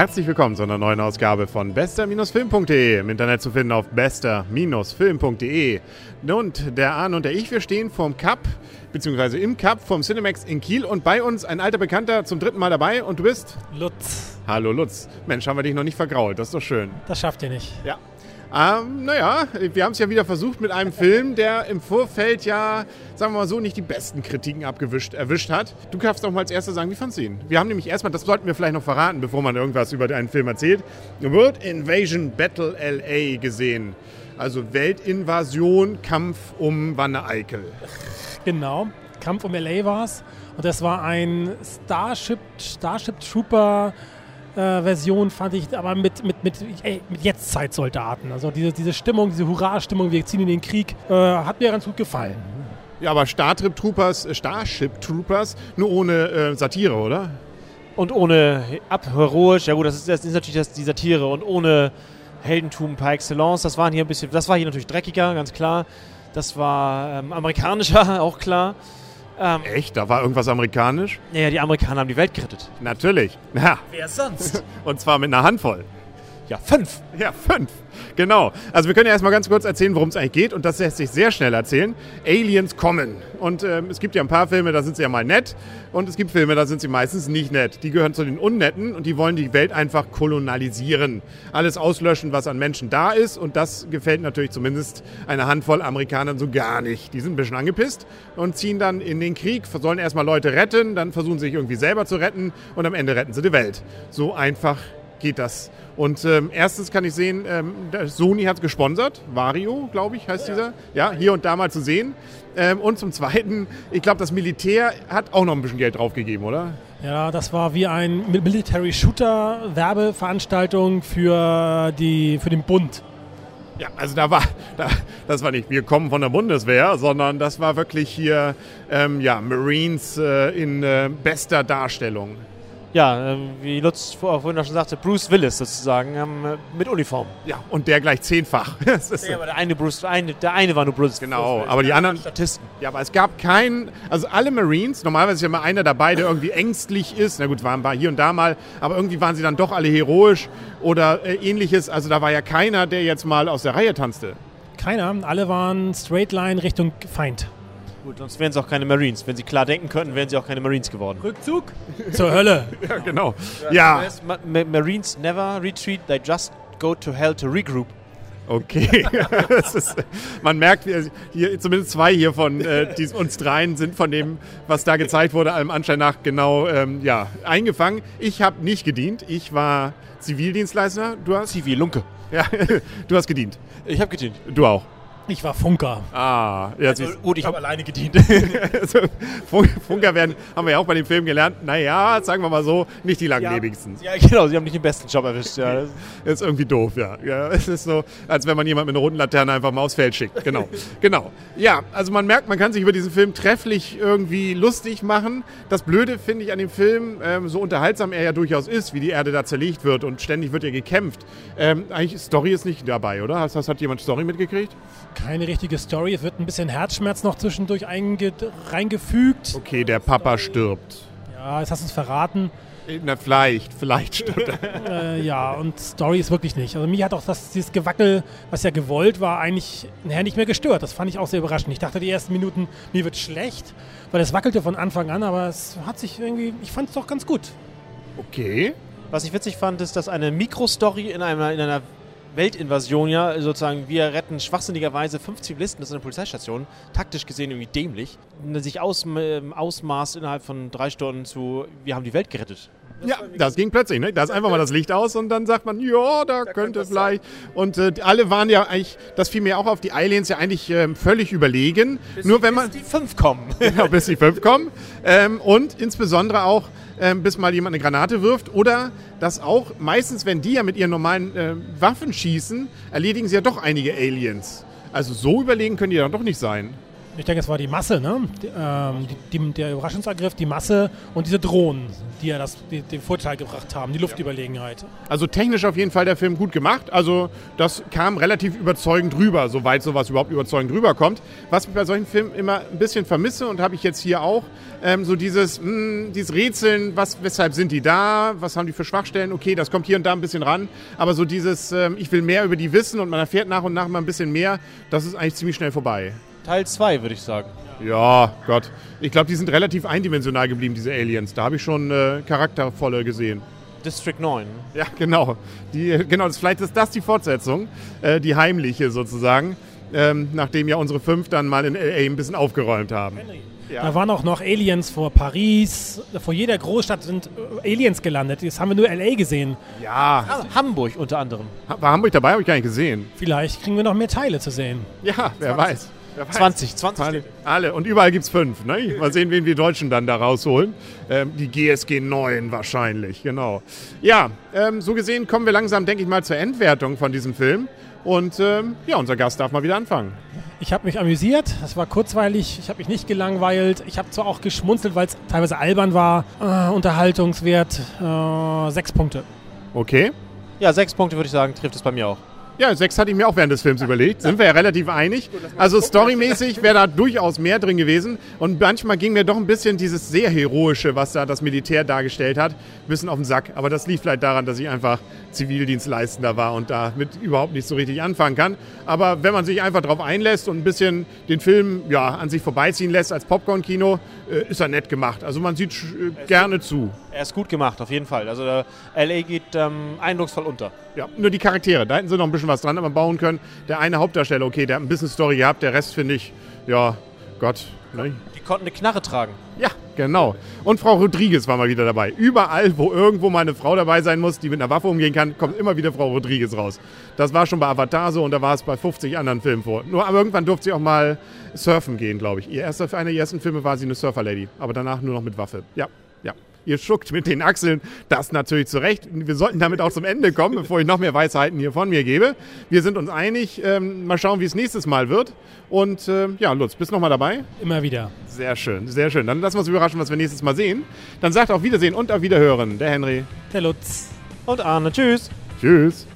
herzlich willkommen zu einer neuen Ausgabe von bester-film.de. Im Internet zu finden auf bester-film.de. Und der Arne und der ich, wir stehen vorm Cup, beziehungsweise im Cup vom Cinemax in Kiel und bei uns ein alter Bekannter zum dritten Mal dabei und du bist? Lutz. Hallo Lutz. Mensch, haben wir dich noch nicht vergrault, das ist doch schön. Das schafft ihr nicht. Ja. Ähm, naja, wir haben es ja wieder versucht mit einem Film, der im Vorfeld ja, sagen wir mal so, nicht die besten Kritiken abgewischt, erwischt hat. Du darfst doch mal als erster sagen, wie fandst du ihn? Wir haben nämlich erstmal, das sollten wir vielleicht noch verraten, bevor man irgendwas über einen Film erzählt, World Invasion Battle LA gesehen. Also Weltinvasion, Kampf um Wanne Eickel. Genau, Kampf um LA war es. Und das war ein Starship, Starship Trooper äh, Version fand ich, aber mit, mit, mit, ey, mit Jetztzeitsoldaten. Also diese, diese Stimmung, diese Hurra-Stimmung, wir ziehen in den Krieg, äh, hat mir ganz gut gefallen. Ja, aber Star Trip Troopers, äh, Starship Troopers, nur ohne äh, Satire, oder? Und ohne abheroisch, ja gut, das ist, das ist natürlich das, die Satire und ohne Heldentum par excellence. Das waren hier ein bisschen, das war hier natürlich dreckiger, ganz klar. Das war ähm, amerikanischer, auch klar. Ähm, Echt? Da war irgendwas amerikanisch? Naja, die Amerikaner haben die Welt gerettet. Natürlich. Ja. Wer sonst? Und zwar mit einer Handvoll. Ja, fünf. Ja, fünf. Genau. Also wir können ja erstmal ganz kurz erzählen, worum es eigentlich geht. Und das lässt sich sehr schnell erzählen. Aliens kommen. Und ähm, es gibt ja ein paar Filme, da sind sie ja mal nett. Und es gibt Filme, da sind sie meistens nicht nett. Die gehören zu den Unnetten und die wollen die Welt einfach kolonialisieren. Alles auslöschen, was an Menschen da ist. Und das gefällt natürlich zumindest einer Handvoll Amerikanern so gar nicht. Die sind ein bisschen angepisst und ziehen dann in den Krieg, sollen erstmal Leute retten, dann versuchen sie sich irgendwie selber zu retten und am Ende retten sie die Welt. So einfach geht das. Und ähm, erstens kann ich sehen, ähm, Sony hat gesponsert, Vario, glaube ich, heißt ja. dieser. Ja, hier und da mal zu sehen. Ähm, und zum Zweiten, ich glaube, das Militär hat auch noch ein bisschen Geld draufgegeben, oder? Ja, das war wie ein Military Shooter Werbeveranstaltung für, die, für den Bund. Ja, also da war, da, das war nicht, wir kommen von der Bundeswehr, sondern das war wirklich hier, ähm, ja, Marines äh, in äh, bester Darstellung ja, ähm, wie Lutz vorhin schon sagte, Bruce Willis sozusagen ähm, mit Uniform. Ja, und der gleich zehnfach. ja, aber der eine, Bruce, eine, der eine war nur Bruce. Genau, aber die anderen Statisten. Ja, aber es gab keinen, also alle Marines, normalerweise ist ja immer einer dabei, der irgendwie ängstlich ist. Na gut, waren hier und da mal, aber irgendwie waren sie dann doch alle heroisch oder äh, ähnliches. Also da war ja keiner, der jetzt mal aus der Reihe tanzte. Keiner, alle waren straight line Richtung Feind. Gut, sonst wären sie auch keine Marines. Wenn sie klar denken könnten, wären sie auch keine Marines geworden. Rückzug zur Hölle. ja, genau. Ja. ja. Marines never retreat, they just go to hell to regroup. Okay. ist, man merkt, hier, zumindest zwei hier von äh, die, uns dreien sind von dem, was da gezeigt wurde, allem Anschein nach genau ähm, ja, eingefangen. Ich habe nicht gedient. Ich war Zivildienstleister. Du hast? Zivillunke. Ja, du hast gedient. Ich habe gedient. Du auch. Ich war Funker. Ah, ja, also, gut, ich habe alleine gedient. also, Funker werden, haben wir ja auch bei dem Film gelernt, naja, sagen wir mal so, nicht die langlebigsten. Ja, ja genau, sie haben nicht den besten Job erwischt. Ja. Das ist irgendwie doof, ja. ja. Es ist so, als wenn man jemand mit einer roten Laterne einfach mal aufs Feld schickt. Genau, genau. Ja, also man merkt, man kann sich über diesen Film trefflich irgendwie lustig machen. Das Blöde finde ich an dem Film, ähm, so unterhaltsam er ja durchaus ist, wie die Erde da zerlegt wird und ständig wird ja gekämpft. Ähm, eigentlich, Story ist nicht dabei, oder? Hast, hat jemand Story mitgekriegt? Keine richtige Story. Es wird ein bisschen Herzschmerz noch zwischendurch reingefügt. Okay, der Papa stirbt. Ja, jetzt hast du es verraten. Na, vielleicht, vielleicht stirbt er. äh, ja, und Story ist wirklich nicht. Also mir hat auch das, dieses Gewackel, was ja gewollt war, eigentlich nachher nicht mehr gestört. Das fand ich auch sehr überraschend. Ich dachte die ersten Minuten, mir wird schlecht, weil es wackelte von Anfang an, aber es hat sich irgendwie, ich fand es doch ganz gut. Okay. Was ich witzig fand, ist, dass eine Mikrostory in einer, in einer Weltinvasion ja sozusagen, wir retten schwachsinnigerweise fünf Zivilisten, das ist eine Polizeistation, taktisch gesehen irgendwie dämlich, sich aus, äh, ausmaßt innerhalb von drei Stunden zu, wir haben die Welt gerettet. Das ja, das ging plötzlich. Ne? Da ist einfach mal das Licht aus und dann sagt man, ja, da, da könnte vielleicht. Sein. Und äh, alle waren ja eigentlich, das fiel mir auch auf, die Aliens ja eigentlich äh, völlig überlegen. Bis, Nur wenn man. Bis die fünf kommen. genau, bis die fünf kommen. Ähm, und insbesondere auch, ähm, bis mal jemand eine Granate wirft. Oder dass auch meistens, wenn die ja mit ihren normalen äh, Waffen schießen, erledigen sie ja doch einige Aliens. Also so überlegen können die dann doch nicht sein. Ich denke, es war die Masse, ne? Die, ähm, die, die, der Überraschungsangriff, die Masse und diese Drohnen, die ja das, die, den Vorteil gebracht haben, die Luftüberlegenheit. Also technisch auf jeden Fall der Film gut gemacht. Also das kam relativ überzeugend rüber, soweit sowas überhaupt überzeugend rüberkommt. Was ich bei solchen Filmen immer ein bisschen vermisse und habe ich jetzt hier auch, ähm, so dieses, mh, dieses Rätseln, was, weshalb sind die da, was haben die für Schwachstellen, okay, das kommt hier und da ein bisschen ran, aber so dieses, ähm, ich will mehr über die wissen und man erfährt nach und nach mal ein bisschen mehr, das ist eigentlich ziemlich schnell vorbei. Teil 2, würde ich sagen. Ja, Gott. Ich glaube, die sind relativ eindimensional geblieben, diese Aliens. Da habe ich schon äh, charaktervolle gesehen. District 9. Ja, genau. Die, genau, das, vielleicht ist das die Fortsetzung, äh, die heimliche sozusagen, ähm, nachdem ja unsere fünf dann mal in LA ein bisschen aufgeräumt haben. Ja. Da waren auch noch Aliens vor Paris. Vor jeder Großstadt sind äh, Aliens gelandet. Das haben wir nur LA gesehen. Ja. Ah, Hamburg unter anderem. War Hamburg dabei? Habe ich gar nicht gesehen. Vielleicht kriegen wir noch mehr Teile zu sehen. Ja, wer 20. weiß. Wer weiß. 20, 20. Alle, alle. Und überall gibt es fünf. Ne? Mal sehen, wen wir Deutschen dann da rausholen. Ähm, die GSG 9 wahrscheinlich, genau. Ja, ähm, so gesehen kommen wir langsam, denke ich mal, zur Endwertung von diesem Film. Und ähm, ja, unser Gast darf mal wieder anfangen. Ich habe mich amüsiert, es war kurzweilig, ich habe mich nicht gelangweilt. Ich habe zwar auch geschmunzelt, weil es teilweise albern war. Äh, Unterhaltungswert äh, sechs Punkte. Okay. Ja, sechs Punkte würde ich sagen, trifft es bei mir auch. Ja, sechs hatte ich mir auch während des Films überlegt. Sind wir ja relativ einig. Also storymäßig wäre da durchaus mehr drin gewesen. Und manchmal ging mir doch ein bisschen dieses sehr heroische, was da das Militär dargestellt hat, ein bisschen auf den Sack. Aber das liegt vielleicht daran, dass ich einfach Zivildienstleistender war und damit überhaupt nicht so richtig anfangen kann. Aber wenn man sich einfach darauf einlässt und ein bisschen den Film ja, an sich vorbeiziehen lässt als Popcorn-Kino, äh, ist er nett gemacht. Also man sieht äh, gerne zu. Er ist gut gemacht, auf jeden Fall. Also der LA geht ähm, eindrucksvoll unter. Ja, nur die Charaktere. Da hätten sie noch ein bisschen was dran aber bauen können. Der eine Hauptdarsteller, okay, der hat ein bisschen Story gehabt. Der Rest finde ich, ja, Gott. Ne? Die konnten eine Knarre tragen. Ja, genau. Und Frau Rodriguez war mal wieder dabei. Überall, wo irgendwo mal eine Frau dabei sein muss, die mit einer Waffe umgehen kann, kommt immer wieder Frau Rodriguez raus. Das war schon bei Avatar so und da war es bei 50 anderen Filmen vor. Nur aber irgendwann durfte sie auch mal surfen gehen, glaube ich. Ihr erster, einer ihrer ersten Filme war sie eine Surfer-Lady, aber danach nur noch mit Waffe. Ja. Ihr schuckt mit den Achseln, das natürlich zu Recht. Wir sollten damit auch zum Ende kommen, bevor ich noch mehr Weisheiten hier von mir gebe. Wir sind uns einig. Ähm, mal schauen, wie es nächstes Mal wird. Und äh, ja, Lutz, bist du noch mal dabei? Immer wieder. Sehr schön, sehr schön. Dann lassen wir uns überraschen, was wir nächstes Mal sehen. Dann sagt auf Wiedersehen und auf Wiederhören der Henry. Der Lutz. Und Arne. Tschüss. Tschüss.